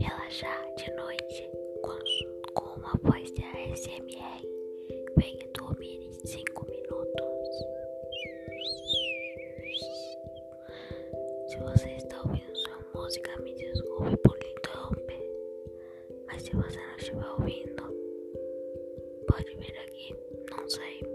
relaxar de noite com, com uma voz de ASMR. Venha dormir em 5 minutos. Se você está ouvindo sua música, me desculpe por interromper. Mas se você não estiver ouvindo, pode vir aqui, não sei.